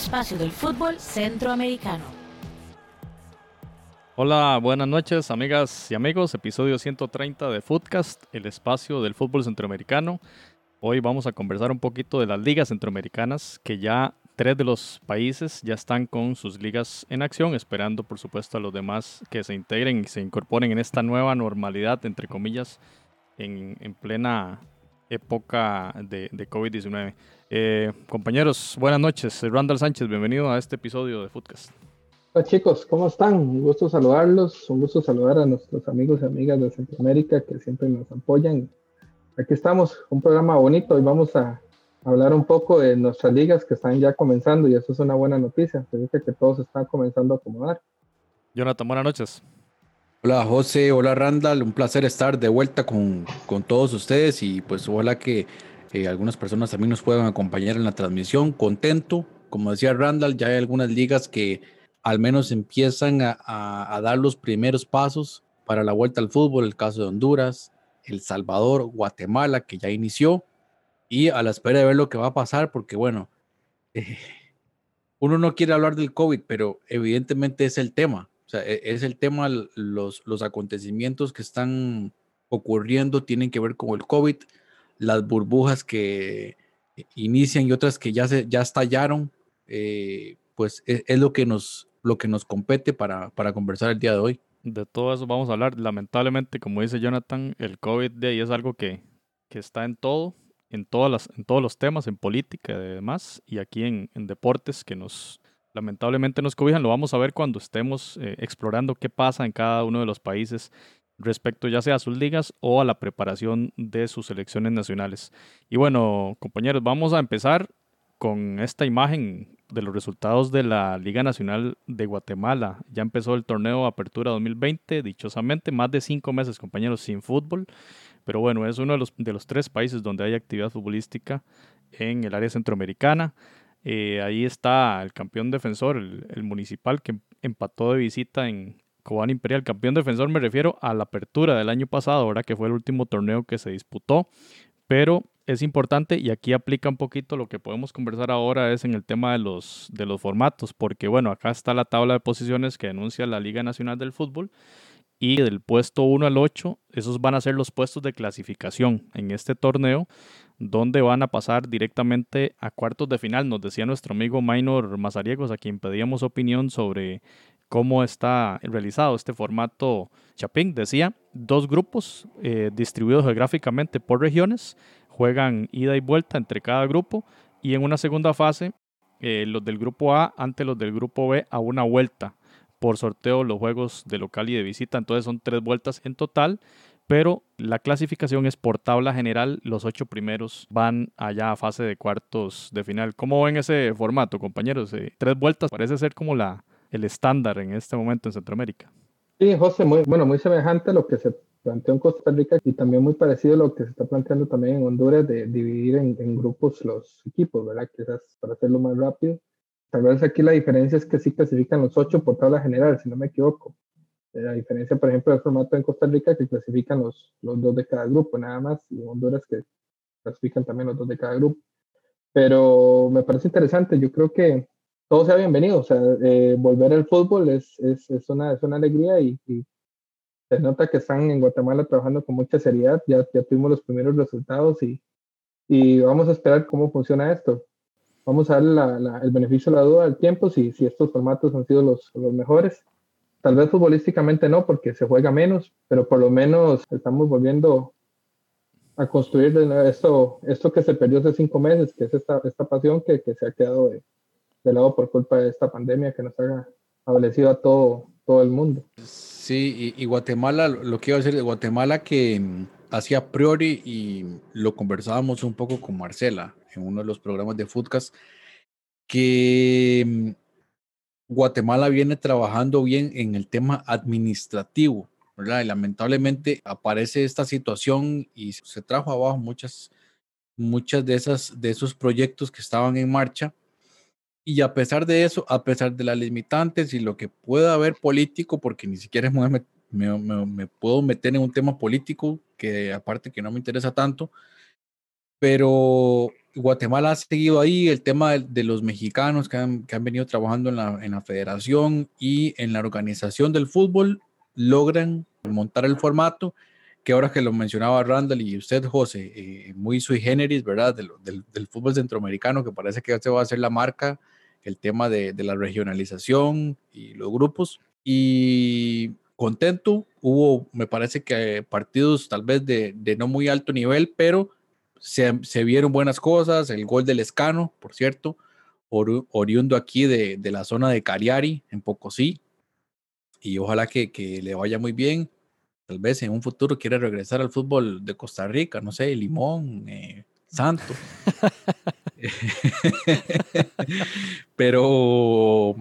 espacio del fútbol centroamericano. Hola, buenas noches amigas y amigos, episodio 130 de Footcast, el espacio del fútbol centroamericano. Hoy vamos a conversar un poquito de las ligas centroamericanas, que ya tres de los países ya están con sus ligas en acción, esperando por supuesto a los demás que se integren y se incorporen en esta nueva normalidad, entre comillas, en, en plena época de, de COVID-19. Eh, compañeros, buenas noches. Randall Sánchez, bienvenido a este episodio de Footcast. Hola chicos, ¿cómo están? Un gusto saludarlos, un gusto saludar a nuestros amigos y amigas de Centroamérica que siempre nos apoyan. Aquí estamos, un programa bonito y vamos a hablar un poco de nuestras ligas que están ya comenzando y eso es una buena noticia, significa que todos están comenzando a acomodar. Jonathan, buenas noches. Hola José, hola Randall, un placer estar de vuelta con, con todos ustedes y pues ojalá que algunas personas también nos puedan acompañar en la transmisión. Contento, como decía Randall, ya hay algunas ligas que al menos empiezan a, dar los primeros pasos para la vuelta al fútbol, el caso de Honduras, El Salvador, Guatemala, que ya inició, y a la espera de ver lo que va a pasar, porque bueno, uno no quiere hablar del COVID, pero evidentemente es el tema. O sea, e, es el tema, los, los acontecimientos que están ocurriendo tienen que ver con el COVID, las burbujas que inician y otras que ya, se, ya estallaron, eh, pues es, es, lo, que nos, lo que nos compete para, para conversar el día de hoy. De todo eso vamos a hablar. Lamentablemente, como dice Jonathan, el COVID de ahí es algo que, que está en todo, en, todas las, en todos los temas, en política y demás, y aquí en, en deportes que nos, lamentablemente nos cobijan. Lo vamos a ver cuando estemos eh, explorando qué pasa en cada uno de los países respecto ya sea a sus ligas o a la preparación de sus selecciones nacionales. Y bueno, compañeros, vamos a empezar con esta imagen de los resultados de la Liga Nacional de Guatemala. Ya empezó el torneo Apertura 2020, dichosamente, más de cinco meses, compañeros, sin fútbol. Pero bueno, es uno de los, de los tres países donde hay actividad futbolística en el área centroamericana. Eh, ahí está el campeón defensor, el, el, municipal, que empató de visita en Cobán Imperial. Campeón defensor me refiero a la apertura del año pasado, ahora que fue el último torneo que se disputó. Pero es importante y aquí aplica un poquito lo que podemos conversar ahora es en el tema de los, de los formatos, porque bueno, acá está la tabla de posiciones que denuncia la Liga Nacional del Fútbol y del puesto 1 al 8, esos van a ser los puestos de clasificación en este torneo, donde van a pasar directamente a cuartos de final. Nos decía nuestro amigo Minor Mazariegos, a quien pedíamos opinión sobre cómo está realizado este formato Chapín. Decía, dos grupos eh, distribuidos geográficamente por regiones, juegan ida y vuelta entre cada grupo y en una segunda fase, eh, los del grupo A ante los del grupo B a una vuelta por sorteo los juegos de local y de visita. Entonces son tres vueltas en total, pero la clasificación es por tabla general. Los ocho primeros van allá a fase de cuartos de final. ¿Cómo ven ese formato, compañeros? Eh, tres vueltas parece ser como la, el estándar en este momento en Centroamérica. Sí, José, muy, bueno, muy semejante a lo que se planteó en Costa Rica y también muy parecido a lo que se está planteando también en Honduras de dividir en, en grupos los equipos, ¿verdad? Quizás para hacerlo más rápido Tal vez aquí la diferencia es que sí clasifican los ocho por tabla general, si no me equivoco. Eh, la diferencia, por ejemplo, del formato en Costa Rica, que clasifican los, los dos de cada grupo, nada más, y en Honduras que clasifican también los dos de cada grupo. Pero me parece interesante, yo creo que todo sea bienvenido, o sea, eh, volver al fútbol es, es, es, una, es una alegría y, se nota que están en Guatemala trabajando con mucha seriedad, ya, ya tuvimos los primeros resultados y, y vamos a esperar cómo funciona esto vamos a darle el beneficio de la duda al tiempo si, si estos formatos han sido los, los mejores. Tal vez futbolísticamente no, porque se juega menos, pero por lo menos estamos volviendo a construir esto, esto que se perdió hace cinco meses, que es esta, esta pasión que, que se ha quedado de, lado por culpa de esta pandemia que nos ha adolecido a todo, todo el mundo. Sí, y, Guatemala, lo que iba a decir de Guatemala que hacía a priori y lo conversábamos un poco con Marcela, en uno de los programas de Foodcast, que mm, Guatemala viene trabajando bien en el tema administrativo, ¿verdad? Y lamentablemente aparece esta situación y se trajo abajo muchas, muchas de, esas, de esos proyectos que estaban en marcha. Y a pesar de eso, a pesar de las limitantes y lo que pueda haber político, porque ni siquiera me, me, me, puedo meter en un tema político que aparte que no me interesa tanto, pero Guatemala ha seguido ahí el tema de, los mexicanos que han, venido trabajando en la, federación y en la organización del fútbol, logran montar el formato que ahora que lo mencionaba Randall y usted, José, eh, muy sui generis, ¿verdad? Del, del, fútbol centroamericano, que parece que se va a hacer la marca, el tema de, de la regionalización y los grupos. Y contento, hubo, me parece que partidos tal vez de, de no muy alto nivel, pero se, vieron buenas cosas, el gol del Escano, por cierto, oriundo aquí de, la zona de Cariari, en Pocosí, y ojalá que, le vaya muy bien. Tal vez en un futuro quiera regresar al fútbol de Costa Rica, no sé, Limón, eh, Santo. pero,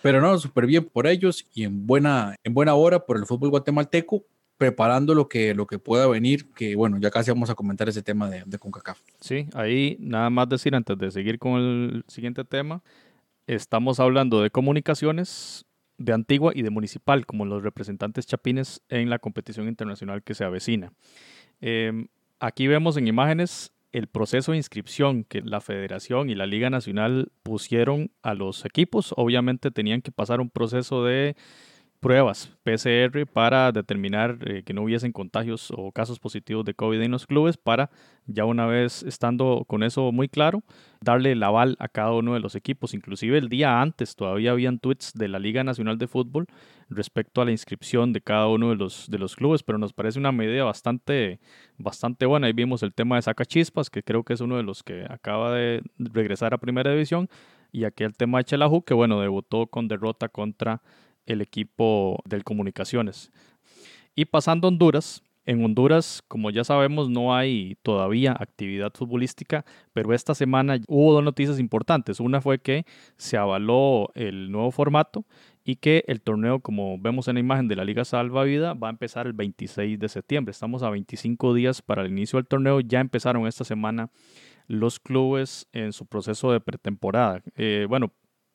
pero no, súper bien por ellos y en buena, en buena hora por el fútbol guatemalteco preparando lo que, lo que pueda venir, que bueno, ya casi vamos a comentar ese tema de, de CONCACAF. Sí, ahí nada más decir antes de seguir con el siguiente tema, estamos hablando de comunicaciones de Antigua y de Municipal como los representantes chapines en la competición internacional que se avecina. Em, aquí vemos en imágenes el proceso de inscripción que la Federación y la Liga Nacional pusieron a los equipos. Obviamente tenían que pasar un proceso de pruebas PCR para determinar eh, que no hubiesen contagios o casos positivos de COVID en los clubes para ya una vez estando con eso muy claro, darle el aval a cada uno de los equipos. Inclusive el día antes todavía habían tweets de la Liga Nacional de Fútbol respecto a la inscripción de cada uno de los, de los clubes, pero nos parece una medida bastante, bastante buena. Ahí vimos el tema de Sacachispas, que creo que es uno de los que acaba de regresar a Primera División, y aquí el tema de Chelahu, que bueno, debutó con derrota contra el equipo de comunicaciones. Y pasando a Honduras, en Honduras, como ya sabemos, no hay todavía actividad futbolística, pero esta semana hubo dos noticias importantes. Una fue que se avaló el nuevo formato y que el torneo, como vemos en la imagen de la Liga Salva Vida, va a empezar el 26 de septiembre. Estamos a 25 días para el inicio del torneo. Ya empezaron esta semana los clubes en su proceso de pretemporada. Eh, bueno,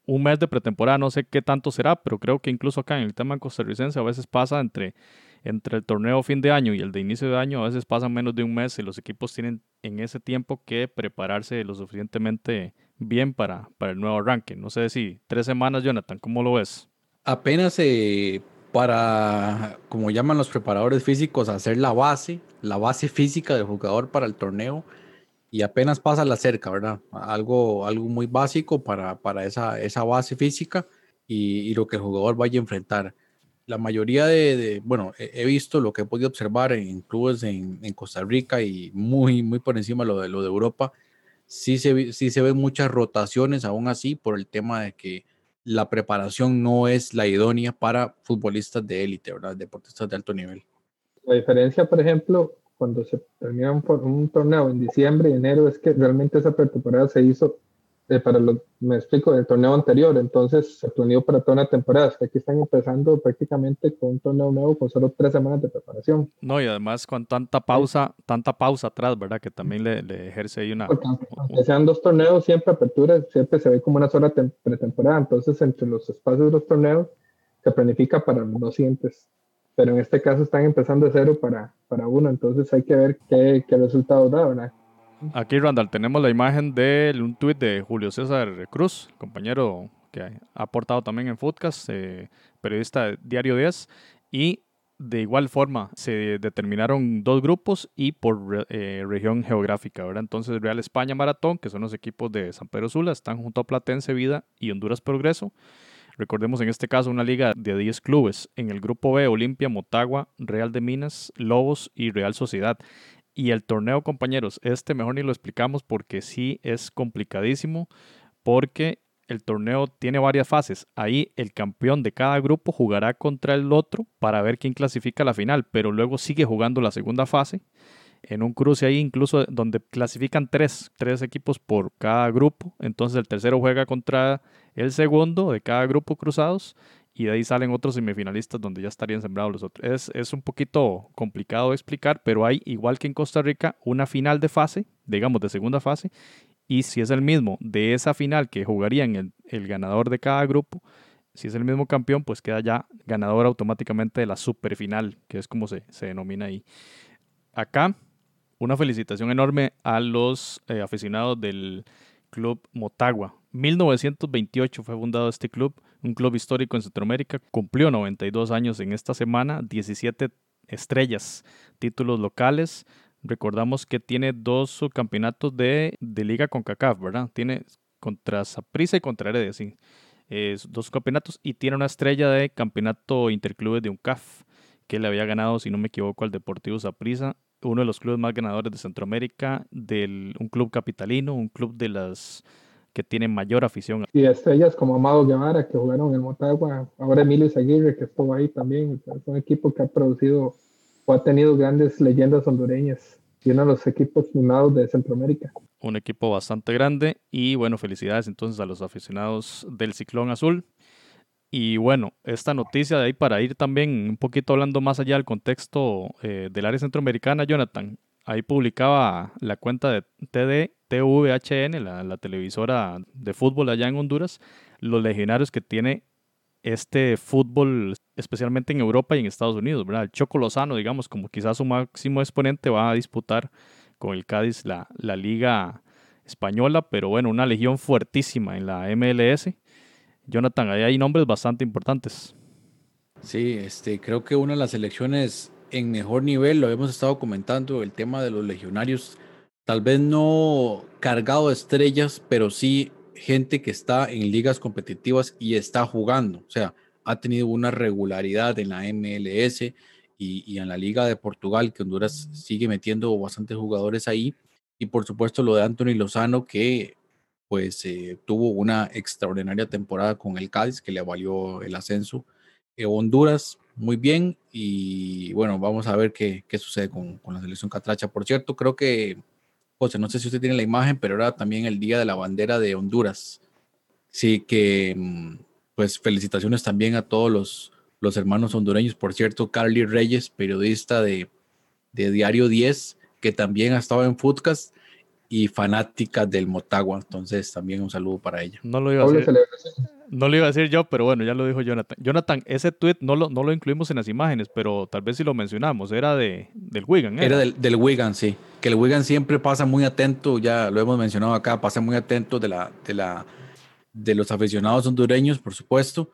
un mes de pretemporada, no sé qué tanto será, pero creo que incluso acá en el tema costarricense a veces pasa entre, entre el torneo fin de año y el de inicio de año, a veces pasa menos de un mes y los equipos tienen en ese tiempo que prepararse lo suficientemente bien para, para el nuevo arranque. No sé si tres semanas, Jonathan, ¿cómo lo ves? Apenas eh, para, como llaman los preparadores físicos, hacer la base, la base física del jugador para el torneo y apenas pasa la cerca, ¿verdad? Algo, algo muy básico para, para esa, esa base física y, lo que el jugador vaya a enfrentar. La mayoría de, bueno, he, visto lo que he podido observar en clubes en, Costa Rica y muy, muy por encima lo de, lo de Europa, sí se, sí se ven muchas rotaciones aún así por el tema de que la preparación no es la idónea para futbolistas de élite, ¿verdad? Deportistas de alto nivel. La diferencia, por ejemplo, cuando se termina un, un, torneo en diciembre y enero es que realmente esa pretemporada se hizo eh, para los, me explico, del torneo anterior, entonces se planeó para toda una temporada. Aquí están empezando prácticamente con un torneo nuevo con solo tres semanas de preparación. No, y además con tanta pausa, tanta pausa atrás, ¿verdad? Que también le, le ejerce ahí una... aunque sean dos torneos, siempre apertura, siempre se ve como una sola pretemporada, entonces entre los espacios de los torneos se planifica para los siguientes pero en este caso están empezando de cero para, para uno, entonces hay que ver qué, qué resultados da, ¿verdad? Aquí, Randall, tenemos la imagen de un tuit de Julio César Cruz, compañero que ha aportado también en Foodcast, eh, periodista de Diario 10, y de igual forma se determinaron dos grupos y por eh, región geográfica, ¿verdad? Entonces Real España Maratón, que son los equipos de San Pedro Sula, están junto a Platense Vida y Honduras Progreso. Recordemos en este caso una liga de 10 clubes. En el grupo B, Olimpia, Motagua, Real de Minas, Lobos y Real Sociedad. Y el torneo, compañeros, este mejor ni lo explicamos porque sí es complicadísimo, porque el torneo tiene varias fases. Ahí el campeón de cada grupo jugará contra el otro para ver quién clasifica a la final, pero luego sigue jugando la segunda fase en un cruce ahí incluso donde clasifican tres, tres equipos por cada grupo. Entonces el tercero juega contra el segundo de cada grupo cruzados y de ahí salen otros semifinalistas donde ya estarían sembrados los otros. Es, es un poquito complicado de explicar, pero hay, igual que en Costa Rica, una final de fase, digamos de segunda fase, y si es el mismo de esa final que jugarían el, el ganador de cada grupo, si es el mismo campeón, pues queda ya ganador automáticamente de la superfinal, que es como se, se denomina ahí. Acá una felicitación enorme a los eh, aficionados del Club Motagua. 1928 fue fundado este club, un club histórico en Centroamérica. Cumplió 92 años en esta semana, 17 estrellas, títulos locales. Recordamos que tiene dos subcampeonatos de, liga con CACAF, ¿verdad? Tiene contra Saprissa y contra Heredia, sí. dos campeonatos y tiene una estrella de campeonato interclubes de un CAF que le había ganado, si no me equivoco, al Deportivo Saprissa uno de los clubes más ganadores de Centroamérica, del, un club capitalino, un club de las que tiene mayor afición. Y estrellas como Amado Guevara, que jugaron en Motagua, ahora Emilio Aguirre, que estuvo ahí también. Es un equipo que ha producido o ha tenido grandes leyendas hondureñas y uno de los equipos mimados de Centroamérica. Un equipo bastante grande y bueno, felicidades entonces a los aficionados del Ciclón Azul. Y bueno, esta noticia de ahí para ir también un poquito hablando más allá del contexto eh, del área centroamericana, Jonathan, ahí publicaba la cuenta de TD, TVHN, la, la, televisora de fútbol allá en Honduras, los legionarios que tiene este fútbol, especialmente en Europa y en Estados Unidos, ¿verdad? El Choco Lozano, digamos, como quizás su máximo exponente va a disputar con el Cádiz la, la liga española, pero bueno, una legión fuertísima en la MLS Jonathan, ahí hay nombres bastante importantes. Sí, este, creo que una de las elecciones en mejor nivel, lo hemos estado comentando, el tema de los legionarios, tal vez no cargado de estrellas, pero sí gente que está en ligas competitivas y está jugando. O sea, ha tenido una regularidad en la MLS y, y en la Liga de Portugal, que Honduras sigue metiendo bastantes jugadores ahí. Y por supuesto lo de Anthony Lozano, que pues eh, tuvo una extraordinaria temporada con el Cádiz que le valió el ascenso. Eh, Honduras, muy bien. Y bueno, vamos a ver qué, qué sucede con, con, la selección catracha. Por cierto, creo que, José, no sé si usted tiene la imagen, pero era también el día de la bandera de Honduras. Sí, que mm, pues felicitaciones también a todos los, los hermanos hondureños. Por cierto, Carly Reyes, periodista de, de Diario 10, que también ha estado en Foodcast y fanática del Motagua. Entonces, también un saludo para ella. No lo iba a decir, no lo iba a decir yo, pero bueno, ya lo dijo Jonathan. Jonathan, ese tweet no lo, no lo incluimos en las imágenes, pero tal vez si lo mencionamos, era de, del Wigan. Era, del, del, Wigan, sí. Que el Wigan siempre pasa muy atento, ya lo hemos mencionado acá, pasa muy atento de, la, de, la, de los aficionados hondureños, por supuesto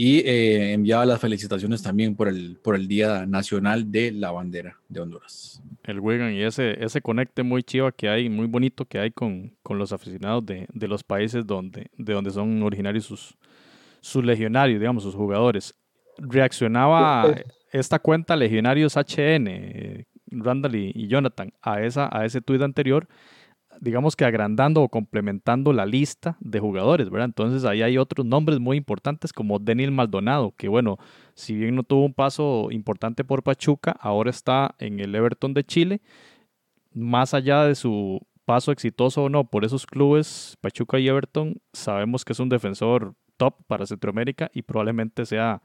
y eh, enviaba las felicitaciones también por el, por el Día Nacional de la Bandera de Honduras. El Wigan y ese, ese conecte muy chiva que hay, muy bonito que hay con, con los aficionados de, de, los países donde, de donde son originarios sus, sus legionarios, digamos, sus jugadores. Reaccionaba esta cuenta Legionarios HN, eh, Randall y, y, Jonathan, a, esa, a ese tuit anterior digamos que agrandando o complementando la lista de jugadores, ¿verdad? Entonces ahí hay otros nombres muy importantes como Daniel Maldonado, que bueno, si bien no tuvo un paso importante por Pachuca, ahora está en el Everton de Chile. Más allá de su paso exitoso o no por esos clubes, Pachuca y Everton, sabemos que es un defensor top para Centroamérica y probablemente sea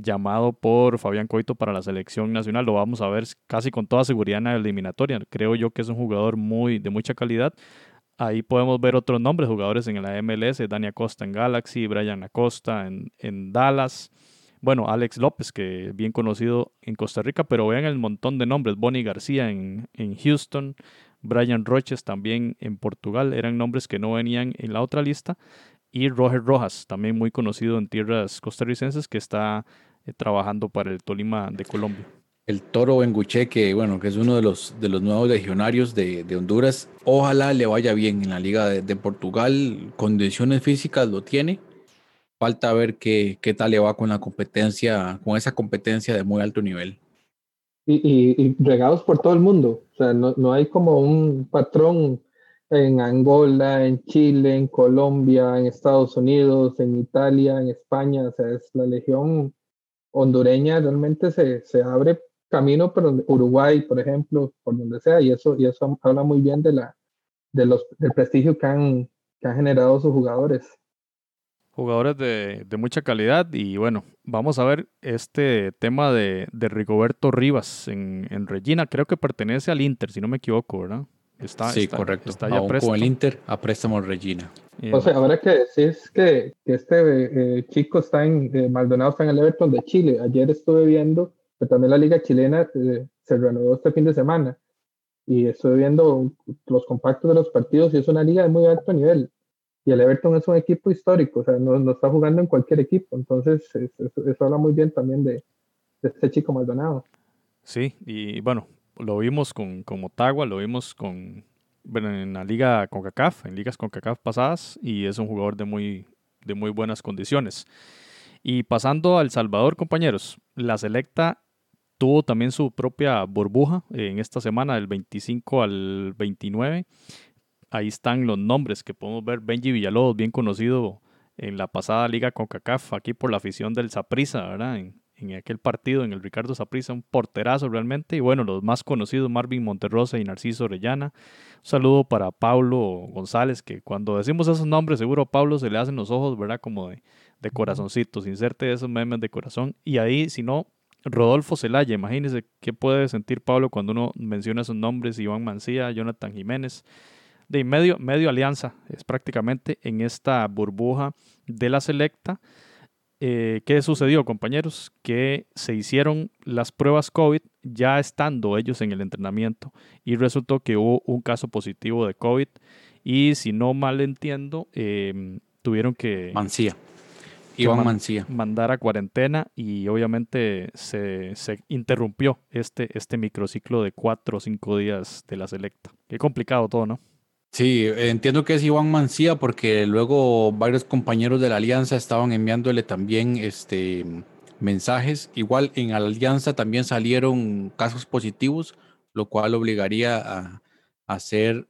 llamado por Fabián Coito para la selección nacional. Lo vamos a ver casi con toda seguridad en la eliminatoria. Creo yo que es un jugador muy de mucha calidad. Ahí podemos ver otros nombres, jugadores en la MLS, Dani Acosta en Galaxy, Brian Acosta en, en Dallas. Bueno, Alex López, que bien conocido en Costa Rica, pero vean el montón de nombres. Bonnie García en, en Houston, Brian Roches también en Portugal, eran nombres que no venían en la otra lista. Y Roger Rojas, también muy conocido en tierras costarricenses, que está eh, trabajando para el Tolima de Colombia. El Toro Benguche, que bueno, que es uno de los, de los nuevos legionarios de, de Honduras. Ojalá le vaya bien en la Liga de, de, Portugal. Condiciones físicas lo tiene. Falta ver qué, qué tal le va con la competencia, con esa competencia de muy alto nivel. Y, y, y regados por todo el mundo. O sea, no, no hay como un patrón en Angola, en Chile, en Colombia, en Estados Unidos, en Italia, en España. O sea, es la legión hondureña realmente se, se abre camino por Uruguay, por ejemplo, por donde sea, y eso, y eso habla muy bien de la, de los, del prestigio que han, que han generado sus jugadores. Jugadores de, de, mucha calidad y bueno, vamos a ver este tema de, de Rigoberto Rivas en, en, Regina, creo que pertenece al Inter, si no me equivoco, ¿verdad? Está, sí, está, correcto. Está ya con el Inter a préstamo Regina. O sea, ahora que decís que, que este eh, chico está en, eh, Maldonado está en el Everton de Chile, ayer estuve viendo que también la liga chilena eh, se reanudó este fin de semana y estoy viendo los compactos de los partidos y es una liga de muy alto nivel. Y el Everton es un equipo histórico, o sea, no, no está jugando en cualquier equipo. Entonces, eso, habla muy bien también de, de, este chico Maldonado. Sí, y bueno, lo vimos con, con Motagua, lo vimos con, bueno, en la liga CONCACAF, en ligas CONCACAF pasadas, y es un jugador de muy, de muy buenas condiciones. Y pasando al Salvador, compañeros, la selecta tuvo también su propia burbuja en esta semana, del 25 al 29. Ahí están los nombres que podemos ver. Benji Villalobos, bien conocido en la pasada liga CONCACAF, aquí por la afición del Saprissa, ¿verdad? En aquel partido, en el Ricardo Saprissa, un porterazo realmente. Y bueno, los más conocidos, Marvin Monterrosa y Narciso Orellana. Un saludo para Pablo González, que cuando decimos esos nombres, seguro a Pablo se le hacen los ojos, ¿verdad? Como de, de corazoncitos, inserte esos memes de corazón. Y ahí, si no, Rodolfo Zelaya, imagínense qué puede sentir Pablo cuando uno menciona esos nombres, Iván Mancía, Jonathan Jiménez. De medio, medio alianza es prácticamente en esta burbuja de la selecta eh, ¿qué sucedió, compañeros? Que se hicieron las pruebas COVID ya estando ellos en el entrenamiento y resultó que hubo un caso positivo de COVID y si no mal entiendo, em, tuvieron que... Mancía. Iván Mancía. Mandar a cuarentena y obviamente se, se, interrumpió este, este microciclo de cuatro o cinco días de la selecta. Qué complicado todo, ¿no? Sí, entiendo que es Iván Mancía porque luego varios compañeros de la alianza estaban enviándole también este, mensajes. Igual en la alianza también salieron casos positivos, lo cual obligaría a, hacer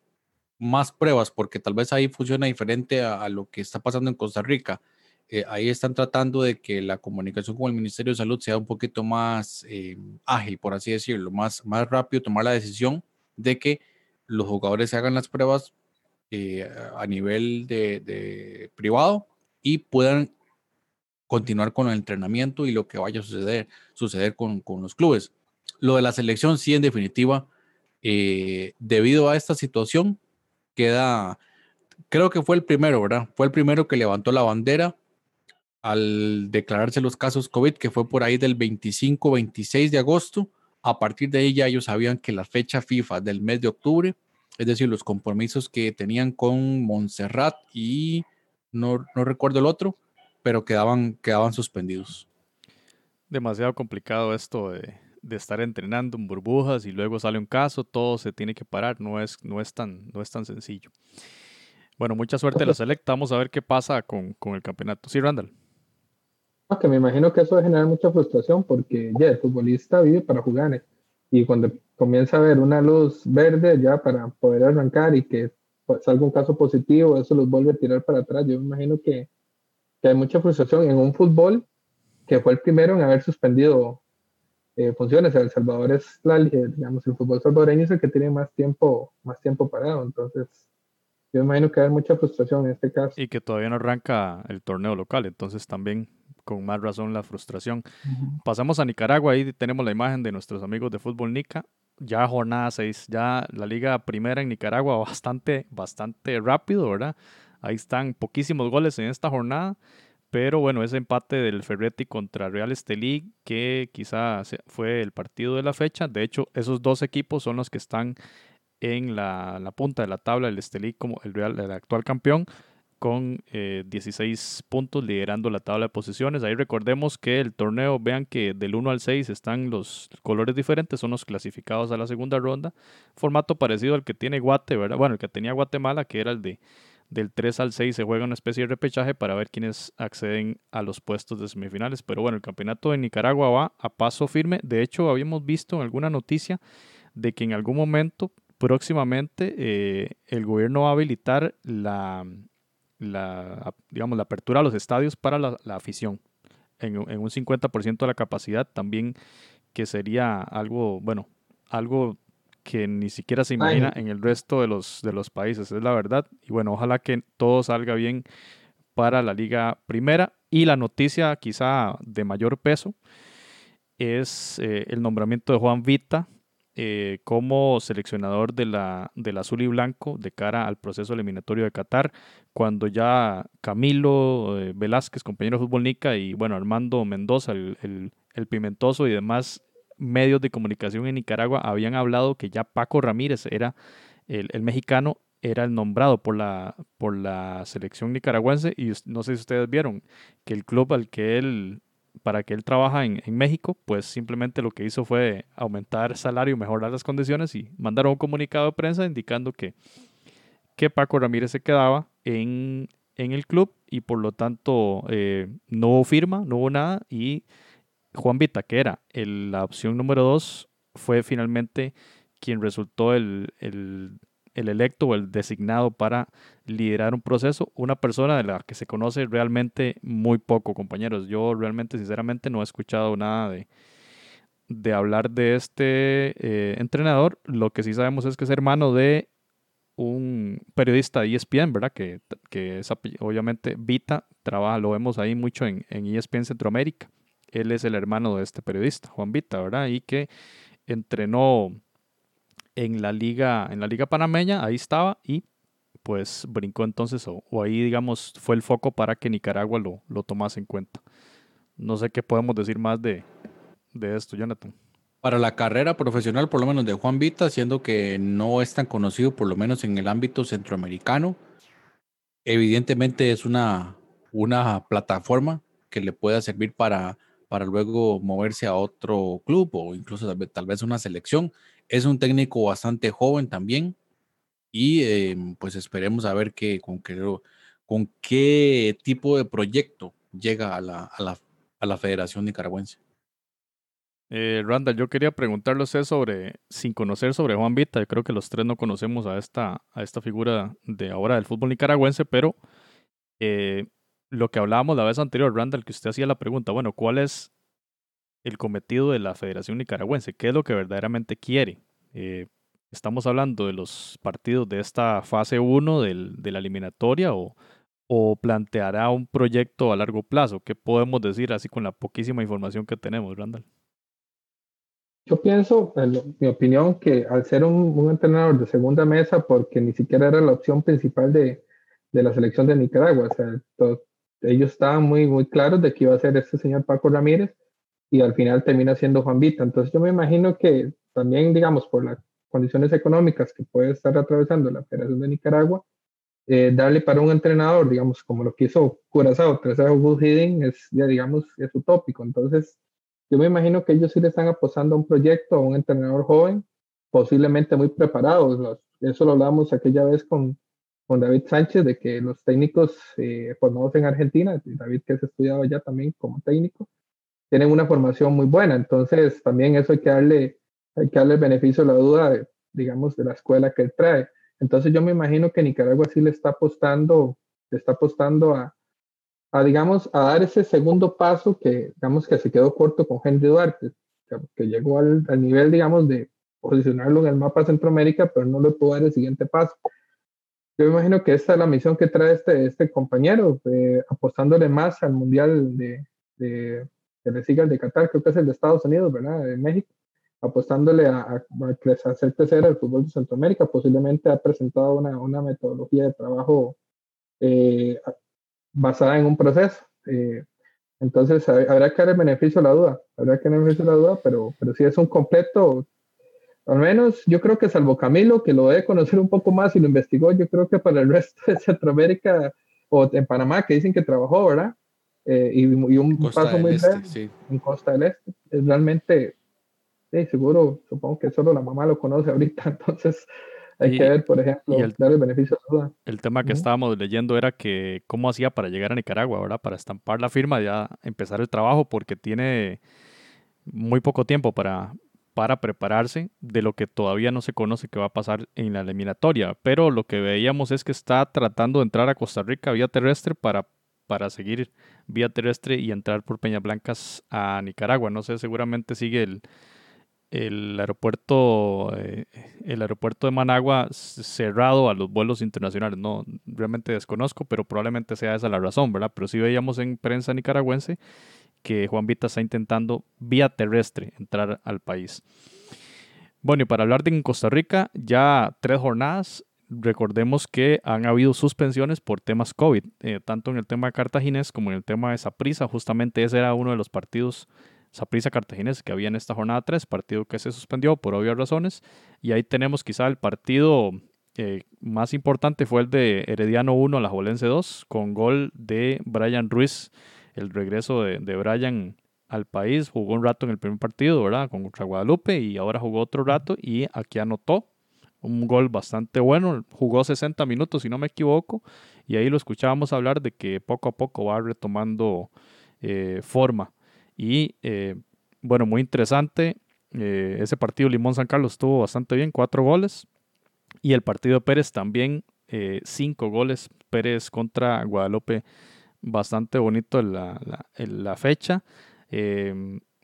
más pruebas porque tal vez ahí funciona diferente a, lo que está pasando en Costa Rica. Eh, ahí están tratando de que la comunicación con el Ministerio de Salud sea un poquito más eh, ágil, por así decirlo, más, más rápido tomar la decisión de que los jugadores se hagan las pruebas eh, a nivel de, privado y puedan continuar con el entrenamiento y lo que vaya a suceder, suceder con, los clubes. Lo de la selección, sí, en definitiva, eh, debido a esta situación, queda, creo que fue el primero, ¿verdad? Fue el primero que levantó la bandera al declararse los casos COVID, que fue por ahí del 25-26 de agosto a partir de ahí ya ellos sabían que la fecha FIFA del mes de octubre, es decir, los compromisos que tenían con Montserrat y no, no recuerdo el otro, pero quedaban, quedaban suspendidos. Demasiado complicado esto de, estar entrenando en burbujas y luego sale un caso, todo se tiene que parar, no es, no es, tan, no es tan sencillo. Bueno, mucha suerte a la selecta, vamos a ver qué pasa con, con el campeonato. Sí, Randall que me imagino que eso va a generar mucha frustración porque ya el futbolista vive para jugar ¿eh? y cuando comienza a ver una luz verde ya para poder arrancar y que salga un caso positivo, eso los vuelve a tirar para atrás. Yo me imagino que, que hay mucha frustración en un fútbol que fue el primero en haber suspendido eh, funciones. El Salvador es, la, eh, digamos, el fútbol salvadoreño es el que tiene más tiempo, más tiempo parado. Entonces, yo me imagino que hay mucha frustración en este caso. Y que todavía no arranca el torneo local, entonces también con más razón la frustración. Pasamos a Nicaragua, ahí tenemos la imagen de nuestros amigos de fútbol Nica. Ya jornada 6, ya la liga primera en Nicaragua bastante, bastante rápido, ¿verdad? Ahí están poquísimos goles en esta jornada, pero bueno, ese empate del Ferretti contra Real Estelí, que quizá fue el partido de la fecha. De hecho, esos dos equipos son los que están en la, la punta de la tabla, el Estelí como el Real, el actual campeón, con 16 eh, puntos liderando la tabla de posiciones. Ahí recordemos que el torneo, vean que del 1 al 6 están los colores diferentes, son los clasificados a la segunda ronda. Formato parecido al que tiene Guate, ¿verdad? Bueno, el que tenía Guatemala, que era el de del 3 al 6 se juega una especie de repechaje para ver quiénes acceden a los puestos de semifinales. Pero bueno, el campeonato de Nicaragua va a paso firme. De hecho, habíamos visto en alguna noticia de que en algún momento próximamente eh, el gobierno va a habilitar la, la, digamos, la apertura a los estadios para la, afición en, en, un 50% de la capacidad también que sería algo, bueno, algo que ni siquiera se imagina en el resto de los, de los países, es la verdad. Y bueno, ojalá que todo salga bien para la Liga Primera. Y la noticia quizá de mayor peso es eh, el nombramiento de Juan Vita eh, como seleccionador de la, del azul y blanco de cara al proceso eliminatorio de Qatar, cuando ya Camilo eh, Velázquez, compañero de fútbol Nica, y bueno, Armando Mendoza, el, el, Pimentoso y demás medios de comunicación en Nicaragua habían hablado que ya Paco Ramírez era el, el mexicano era el nombrado por la, por la selección nicaragüense y no sé si ustedes vieron que el club al que él, para que él trabaja en, México, pues simplemente lo que hizo fue aumentar salario, mejorar las condiciones y mandaron un comunicado de prensa indicando que, que Paco Ramírez se quedaba en, en el club y por lo tanto eh, no hubo firma, no hubo nada y Juan Vita, que era la opción número dos, fue finalmente quien resultó el, el, el electo o el designado para liderar un proceso, una persona de la que se conoce realmente muy poco, compañeros. Yo realmente, sinceramente, no he escuchado nada de, de hablar de este eh, entrenador. Lo que sí sabemos es que es hermano de un periodista de ESPN, ¿verdad? Que, que es, obviamente Vita trabaja, lo vemos ahí mucho en, en ESPN Centroamérica. Él es el hermano de este periodista, Juan Vita, ¿verdad? Y que entrenó en la liga, en la liga panameña, ahí estaba y pues brincó entonces, o, ahí digamos fue el foco para que Nicaragua lo, lo, tomase en cuenta. No sé qué podemos decir más de, de esto, Jonathan. Para la carrera profesional, por lo menos de Juan Vita, siendo que no es tan conocido, por lo menos en el ámbito centroamericano, evidentemente es una, una plataforma que le pueda servir para, para luego moverse a otro club o incluso tal vez, tal vez una selección. Es un técnico bastante joven también y em, pues esperemos a ver qué, con, qué, con qué tipo de proyecto llega a la, a la, a la Federación Nicaragüense. Eh, Randall, yo quería preguntarle a usted sobre, sin conocer sobre Juan Vita, creo que los tres no conocemos a esta, a esta figura de ahora del fútbol nicaragüense, pero eh, lo que hablábamos la vez anterior, Randall, que usted hacía la pregunta, bueno, ¿cuál es el cometido de la Federación Nicaragüense? ¿Qué es lo que verdaderamente quiere? Eh, ¿Estamos hablando de los partidos de esta fase 1 de la eliminatoria o, o planteará un proyecto a largo plazo? ¿Qué podemos decir así con la poquísima información que tenemos, Randall? Yo pienso, en mi opinión, que al ser un, entrenador de segunda mesa, porque ni siquiera era la opción principal de, de la selección de Nicaragua, o sea, ellos estaban muy, muy claros de que iba a ser este señor Paco Ramírez y al final termina siendo Juan Vita. Entonces yo me imagino que también, digamos, por las condiciones económicas que puede estar atravesando la Federación de Nicaragua, eh, darle para un entrenador, digamos, como lo que hizo Curazao, Tresao Good es, ya digamos, es utópico. Entonces, yo me imagino que ellos sí le están apostando a un proyecto, a un entrenador joven, posiblemente muy preparado. eso lo hablamos aquella vez con, con David Sánchez, de que los técnicos eh, formados en Argentina, David que has estudiado ya también como técnico, tienen una formación muy buena. Entonces, también eso hay que darle, hay que darle el beneficio de la duda, digamos, de la escuela que él trae. Entonces, yo me imagino que Nicaragua sí le está apostando, le está apostando a, a digamos, a dar ese segundo paso que, digamos, que se quedó corto con Henry Duarte, que, llegó al, al, nivel, digamos, de posicionarlo en el mapa Centroamérica, pero no le pudo dar el siguiente paso. Yo me imagino que esta es la misión que trae este, este compañero, eh, apostándole más al Mundial de, de, de el de Qatar, creo que es el de Estados Unidos, ¿verdad? De México, apostándole a, a, a, hacer crecer el fútbol de Centroamérica. Posiblemente ha presentado una, una metodología de trabajo eh, basada en un proceso. Eh, entonces, habrá que dar el beneficio a la duda, habrá que dar el beneficio a la duda, pero, pero si es un completo al menos yo creo que salvo Camilo, que lo debe conocer un poco más y lo investigó, yo creo que para el resto de Centroamérica o en Panamá, que dicen que trabajó, ¿verdad? Eh, y, y, un paso muy este, breve en Costa del Este. Es realmente, sí, seguro, supongo que solo la mamá lo conoce ahorita, entonces hay que ver, por ejemplo, el, dar el beneficio de duda. El tema que estábamos leyendo era que cómo hacía para llegar a Nicaragua, ¿verdad? Para estampar la firma, ya empezar el trabajo, porque tiene muy poco tiempo para, para prepararse de lo que todavía no se conoce que va a pasar en la eliminatoria. Pero lo que veíamos es que está tratando de entrar a Costa Rica vía terrestre para, para seguir vía terrestre y entrar por Peñas Blancas a Nicaragua. No sé, seguramente sigue el, el aeropuerto eh, el aeropuerto de Managua cerrado a los vuelos internacionales. No, realmente desconozco, pero probablemente sea esa la razón, ¿verdad? Pero sí veíamos en prensa nicaragüense que Juan Vita está intentando vía terrestre entrar al país. Bueno, y para hablar de Costa Rica, ya tres jornadas. Recordemos que han habido suspensiones por temas COVID, eh, tanto en el tema de Cartaginés como en el tema de Saprisa. Justamente ese era uno de los partidos Saprissa Cartaginés que había en esta jornada 3, partido que se suspendió por obvias razones. Y ahí tenemos quizá el partido eh, más importante fue el de Herediano 1 a la Jolense 2, con gol de Brian Ruiz, el regreso de, de Brian al país, jugó un rato en el primer partido, ¿verdad? Contra Guadalupe y ahora jugó otro rato y aquí anotó un gol bastante bueno, jugó 60 minutos si no me equivoco y ahí lo escuchábamos hablar de que poco a poco va retomando eh, forma y eh, bueno, muy interesante, eh, ese partido Limón San Carlos estuvo bastante bien, cuatro goles y el partido Pérez también, cinco goles, Pérez contra Guadalupe, bastante bonito la, la fecha.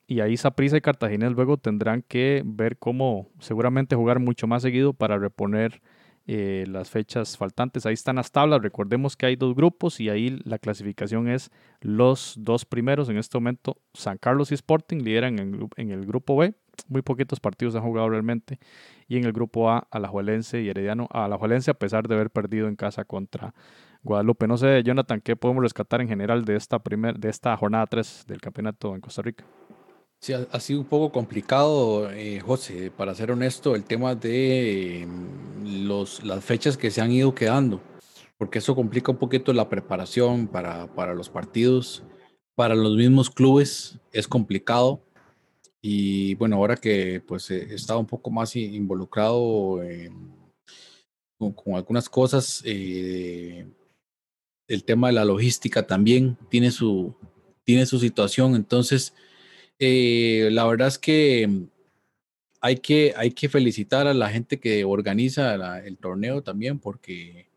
Y ahí Saprissa y Cartagena luego tendrán que ver cómo seguramente jugar mucho más seguido para reponer eh, las fechas faltantes. Ahí están las tablas. Recordemos que hay dos grupos y ahí la clasificación es los dos primeros. En este momento, San Carlos y Sporting lideran en, el grupo B. Muy poquitos partidos han jugado realmente. Y en el grupo A, Alajuelense y Herediano. Alajuelense, a pesar de haber perdido en casa contra Guadalupe. No sé, Jonathan, ¿qué podemos rescatar en general de esta, primer, de esta jornada 3 del campeonato en Costa Rica? Sí, ha, sido un poco complicado, eh, José, para ser honesto, el tema de mm, los, las fechas que se han ido quedando, porque eso complica un poquito la preparación para, para los partidos, para los mismos clubes es complicado. Y bueno, ahora que pues he estado un poco más involucrado con, algunas cosas, eh, el tema de la logística también tiene su, tiene su situación. Entonces, eh, la verdad es que hay, que hay que felicitar a la gente que organiza el torneo también porque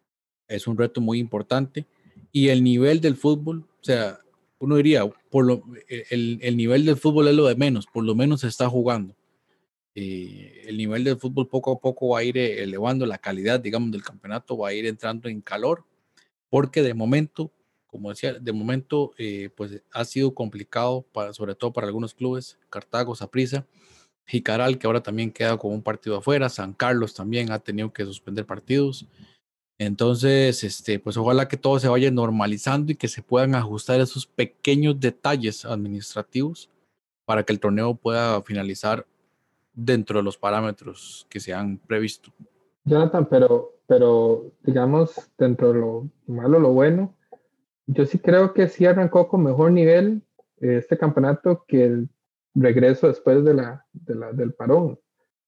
es un reto muy importante. Y el nivel del fútbol, o sea, uno diría, por lo, el, el nivel del fútbol es lo de menos, por lo menos se está jugando. Eh, el nivel del fútbol poco a poco va a ir elevando la calidad, digamos, del campeonato, va a ir entrando en calor porque de momento, como decía, de momento eh, pues ha sido complicado, para, sobre todo para algunos clubes, Cartago, Saprissa, Jicaral, que ahora también queda con un partido afuera, San Carlos también ha tenido que suspender partidos. Entonces, este, pues ojalá que todo se vaya normalizando y que se puedan ajustar esos pequeños detalles administrativos para que el torneo pueda finalizar dentro de los parámetros que se han previsto. Jonathan, pero pero digamos, dentro de lo malo, lo bueno, yo sí creo que sí arrancó con mejor nivel este campeonato que el regreso después de la, de la, del parón.